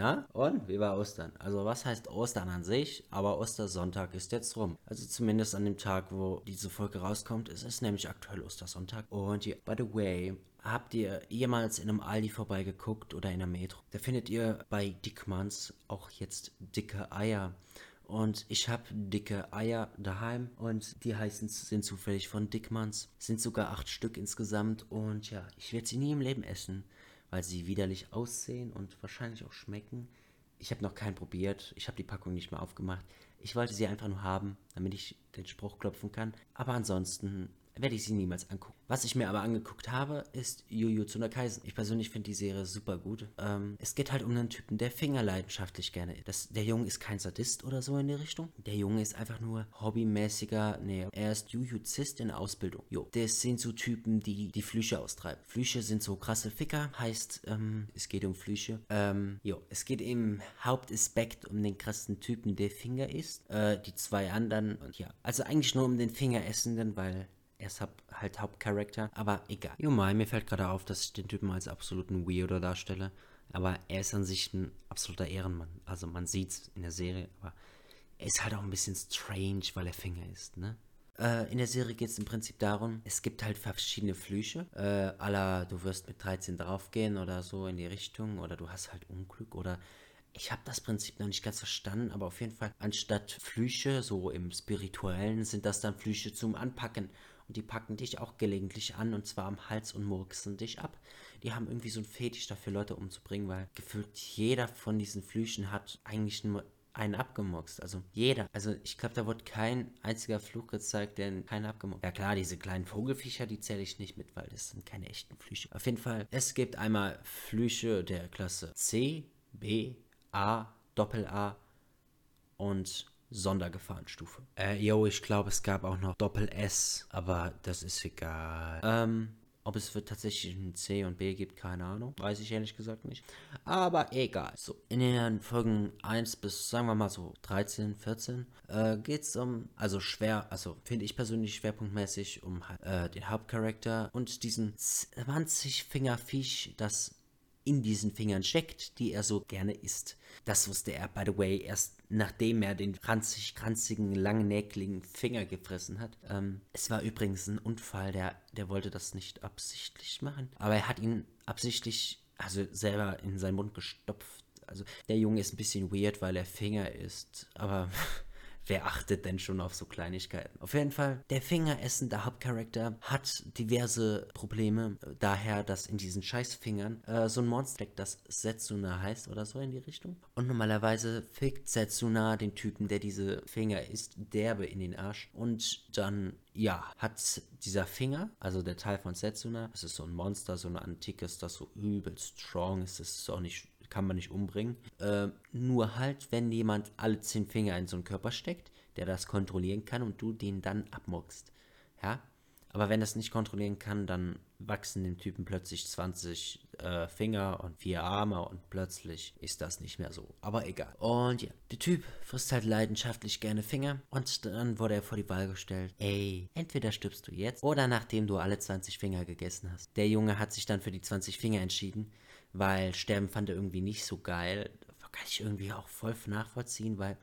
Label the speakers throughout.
Speaker 1: Na? Und? Wie war Ostern? Also was heißt Ostern an sich? Aber Ostersonntag ist jetzt rum. Also zumindest an dem Tag, wo diese Folge rauskommt. Es ist nämlich aktuell Ostersonntag. Und ja, by the way, Habt ihr jemals in einem Aldi vorbeigeguckt oder in der Metro? Da findet ihr bei Dickmanns auch jetzt dicke Eier. Und ich habe dicke Eier daheim und die heißen sind zufällig von Dickmanns. Sind sogar acht Stück insgesamt und ja, ich werde sie nie im Leben essen weil sie widerlich aussehen und wahrscheinlich auch schmecken. Ich habe noch keinen probiert. Ich habe die Packung nicht mehr aufgemacht. Ich wollte sie einfach nur haben, damit ich den Spruch klopfen kann. Aber ansonsten werde ich sie niemals angucken. Was ich mir aber angeguckt habe, ist Jujutsu no Kaisen. Ich persönlich finde die Serie super gut. Ähm, es geht halt um einen Typen, der Finger leidenschaftlich gerne ist. der Junge ist kein Sadist oder so in die Richtung. Der Junge ist einfach nur hobbymäßiger, nee, er ist Jujuzist in Ausbildung. Jo, das sind so Typen, die die Flüche austreiben. Flüche sind so krasse Ficker, heißt, ähm, es geht um Flüche. Ähm, jo, es geht im Hauptaspekt um den krassen Typen, der Finger isst. Äh, die zwei anderen, und ja, also eigentlich nur um den Fingeressenden, weil er ist halt Hauptcharakter, aber egal. Jo, mal, mir fällt gerade auf, dass ich den Typen als absoluten Weirdo darstelle. Aber er ist an sich ein absoluter Ehrenmann. Also man sieht es in der Serie, aber er ist halt auch ein bisschen strange, weil er Finger ist, ne? Äh, in der Serie geht es im Prinzip darum, es gibt halt verschiedene Flüche. Äh, aller, du wirst mit 13 draufgehen oder so in die Richtung. Oder du hast halt Unglück oder ich habe das Prinzip noch nicht ganz verstanden, aber auf jeden Fall, anstatt Flüche, so im Spirituellen, sind das dann Flüche zum Anpacken. Und die packen dich auch gelegentlich an und zwar am Hals und murksen dich ab. Die haben irgendwie so ein Fetisch dafür, Leute umzubringen, weil gefühlt jeder von diesen Flüchen hat eigentlich nur einen abgemurkst. Also jeder. Also ich glaube, da wird kein einziger Fluch gezeigt, der keinen abgemurkst. Ja klar, diese kleinen Vogelfischer, die zähle ich nicht mit, weil das sind keine echten Flüche. Auf jeden Fall, es gibt einmal Flüche der Klasse C, B, A, Doppel A und Sondergefahrenstufe. Äh, yo, ich glaube, es gab auch noch Doppel-S, aber das ist egal. Ähm, ob es für tatsächlich ein C und B gibt, keine Ahnung. Weiß ich ehrlich gesagt nicht. Aber egal. So, in den Folgen 1 bis, sagen wir mal so, 13, 14, äh, geht es um, also schwer, also finde ich persönlich schwerpunktmäßig um äh, den Hauptcharakter und diesen 20-Finger-Viech, das in diesen Fingern steckt, die er so gerne isst. Das wusste er, by the way, erst nachdem er den ranzig, kranzigen, langnäckligen Finger gefressen hat. Ähm, es war übrigens ein Unfall, der, der wollte das nicht absichtlich machen, aber er hat ihn absichtlich, also selber in seinen Mund gestopft. Also der Junge ist ein bisschen weird, weil er Finger isst, aber wer achtet denn schon auf so Kleinigkeiten? Auf jeden Fall, der fingeressende Hauptcharakter hat diverse Probleme, daher, dass in diesen Scheißfingern äh, so ein Monster steckt, das Setsuna heißt oder so in die Richtung. Und normalerweise fickt Setsuna den Typen, der diese Finger isst, derbe in den Arsch. Und dann ja, hat dieser Finger, also der Teil von Setsuna, das ist so ein Monster, so ein antikes, das so übelst strong ist, das ist auch nicht kann man nicht umbringen. Äh, nur halt, wenn jemand alle zehn Finger in so einen Körper steckt, der das kontrollieren kann und du den dann abmuckst. Ja? Aber wenn das nicht kontrollieren kann, dann wachsen dem Typen plötzlich 20 äh, Finger und vier Arme und plötzlich ist das nicht mehr so. Aber egal. Und ja, der Typ frisst halt leidenschaftlich gerne Finger und dann wurde er vor die Wahl gestellt. Ey, entweder stirbst du jetzt oder nachdem du alle 20 Finger gegessen hast. Der Junge hat sich dann für die 20 Finger entschieden weil Sterben fand er irgendwie nicht so geil. Kann ich irgendwie auch voll nachvollziehen, weil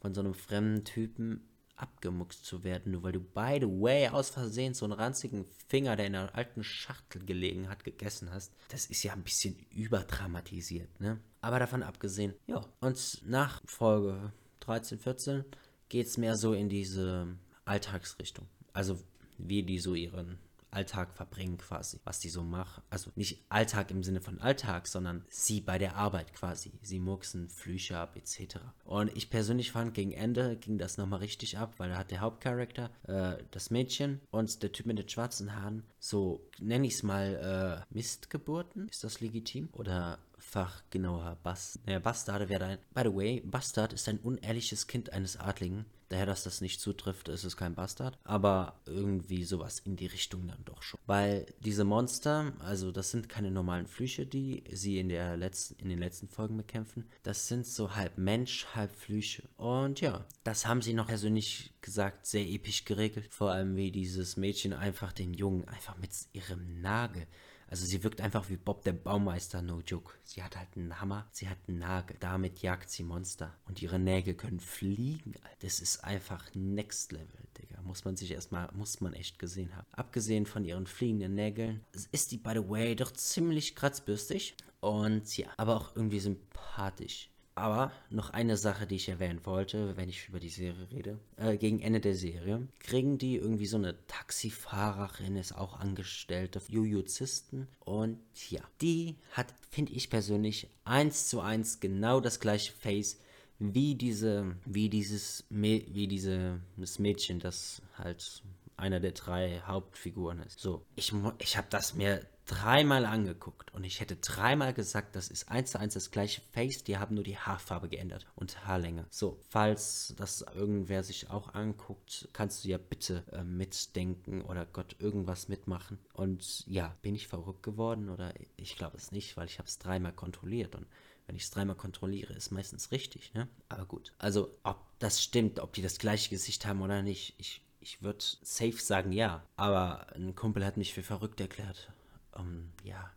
Speaker 1: von so einem fremden Typen abgemuckst zu werden, nur weil du, by the way, aus Versehen so einen ranzigen Finger, der in einer alten Schachtel gelegen hat, gegessen hast. Das ist ja ein bisschen überdramatisiert, ne? Aber davon abgesehen, ja. Und nach Folge 13, 14 geht es mehr so in diese Alltagsrichtung. Also wie die so ihren Alltag verbringen quasi, was die so machen. Also nicht Alltag im Sinne von Alltag, sondern sie bei der Arbeit quasi. Sie murksen Flüche ab etc. Und ich persönlich fand, gegen Ende ging das nochmal richtig ab, weil da hat der Hauptcharakter, äh, das Mädchen und der Typ mit den schwarzen Haaren, so nenne ich es mal äh, Mistgeburten. Ist das legitim? Oder fachgenauer Bast. Naja, Bastarde wäre ein. By the way, Bastard ist ein unehrliches Kind eines Adligen. Daher, dass das nicht zutrifft, ist es kein Bastard. Aber irgendwie sowas in die Richtung dann doch schon. Weil diese Monster, also das sind keine normalen Flüche, die sie in, der letzten, in den letzten Folgen bekämpfen. Das sind so halb Mensch, halb Flüche. Und ja, das haben sie noch persönlich gesagt sehr episch geregelt. Vor allem wie dieses Mädchen einfach den Jungen einfach mit ihrem Nagel Also sie wirkt einfach wie Bob der Baumeister, no joke. Sie hat halt einen Hammer, sie hat einen Nagel. Damit jagt sie Monster. Und ihre Nägel können fliegen. Das ist einfach next level, Digga. Muss man sich erstmal, muss man echt gesehen haben. Abgesehen von ihren fliegenden Nägeln, ist die, by the way, doch ziemlich kratzbürstig. Und ja, aber auch irgendwie sympathisch. Aber noch eine Sache, die ich erwähnen wollte, wenn ich über die Serie rede. Äh, gegen Ende der Serie kriegen die irgendwie so eine Taxifahrerin, ist auch Angestellte, Jujuzisten. Und ja, die hat, finde ich persönlich, eins zu eins genau das gleiche Face wie diese, wie dieses, wie diese, das Mädchen, das halt einer der drei Hauptfiguren ist. So, ich, ich habe das mir dreimal angeguckt und ich hätte dreimal gesagt, das ist eins zu eins das gleiche Face, die haben nur die Haarfarbe geändert und Haarlänge. So, falls das irgendwer sich auch anguckt, kannst du ja bitte äh, mitdenken oder Gott irgendwas mitmachen. Und ja, bin ich verrückt geworden oder ich glaube es nicht, weil ich habe es dreimal kontrolliert und wenn ich es dreimal kontrolliere, ist meistens richtig, ne? Aber gut. Also, ob das stimmt, ob die das gleiche Gesicht haben oder nicht, ich, ich würde safe sagen ja. Aber ein Kumpel hat mich für verrückt erklärt. Um, ja.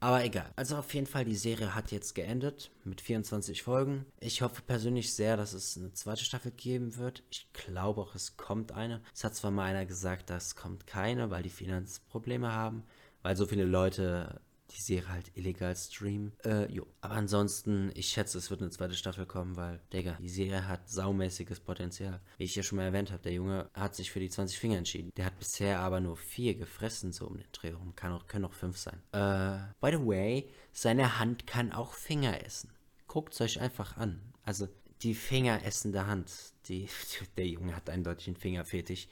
Speaker 1: Aber egal. Also auf jeden Fall, die Serie hat jetzt geendet mit 24 Folgen. Ich hoffe persönlich sehr, dass es eine zweite Staffel geben wird. Ich glaube auch, es kommt eine. Es hat zwar mal einer gesagt, dass es kommt keine, weil die Finanzprobleme haben, weil so viele Leute die Serie halt illegal streamen. Äh, jo. Aber ansonsten, ich schätze, es wird eine zweite Staffel kommen, weil, Digga, die Serie hat saumäßiges Potenzial. Wie ich ja schon mal erwähnt habe, der Junge hat sich für die 20 Finger entschieden. Der hat bisher aber nur vier gefressen, so um den Dreh rum. Kann auch, können auch fünf sein. Äh, by the way, seine Hand kann auch Finger essen. Guckt es euch einfach an. Also, die fingeressende Hand. Die, der Junge hat eindeutig einen Fingerfetisch.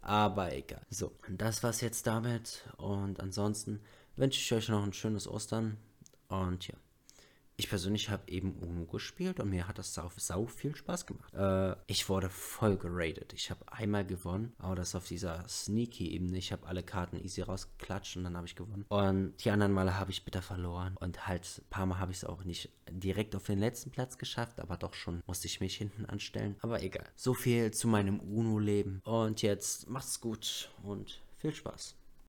Speaker 1: Aber egal. So, das war's jetzt damit. Und ansonsten wünsche ich euch noch ein schönes Ostern. Und ja. Ich persönlich habe eben UNO gespielt und mir hat das sau, sau viel Spaß gemacht. Äh, ich wurde voll geradet. Ich habe einmal gewonnen, aber das auf dieser Sneaky-Ebene. Ich habe alle Karten easy rausgeklatscht und dann habe ich gewonnen. Und die anderen Male habe ich bitter verloren. Und halt ein paar Mal habe ich es auch nicht direkt auf den letzten Platz geschafft, aber doch schon musste ich mich hinten anstellen. Aber egal. So viel zu meinem UNO-Leben. Und jetzt macht's gut und viel Spaß.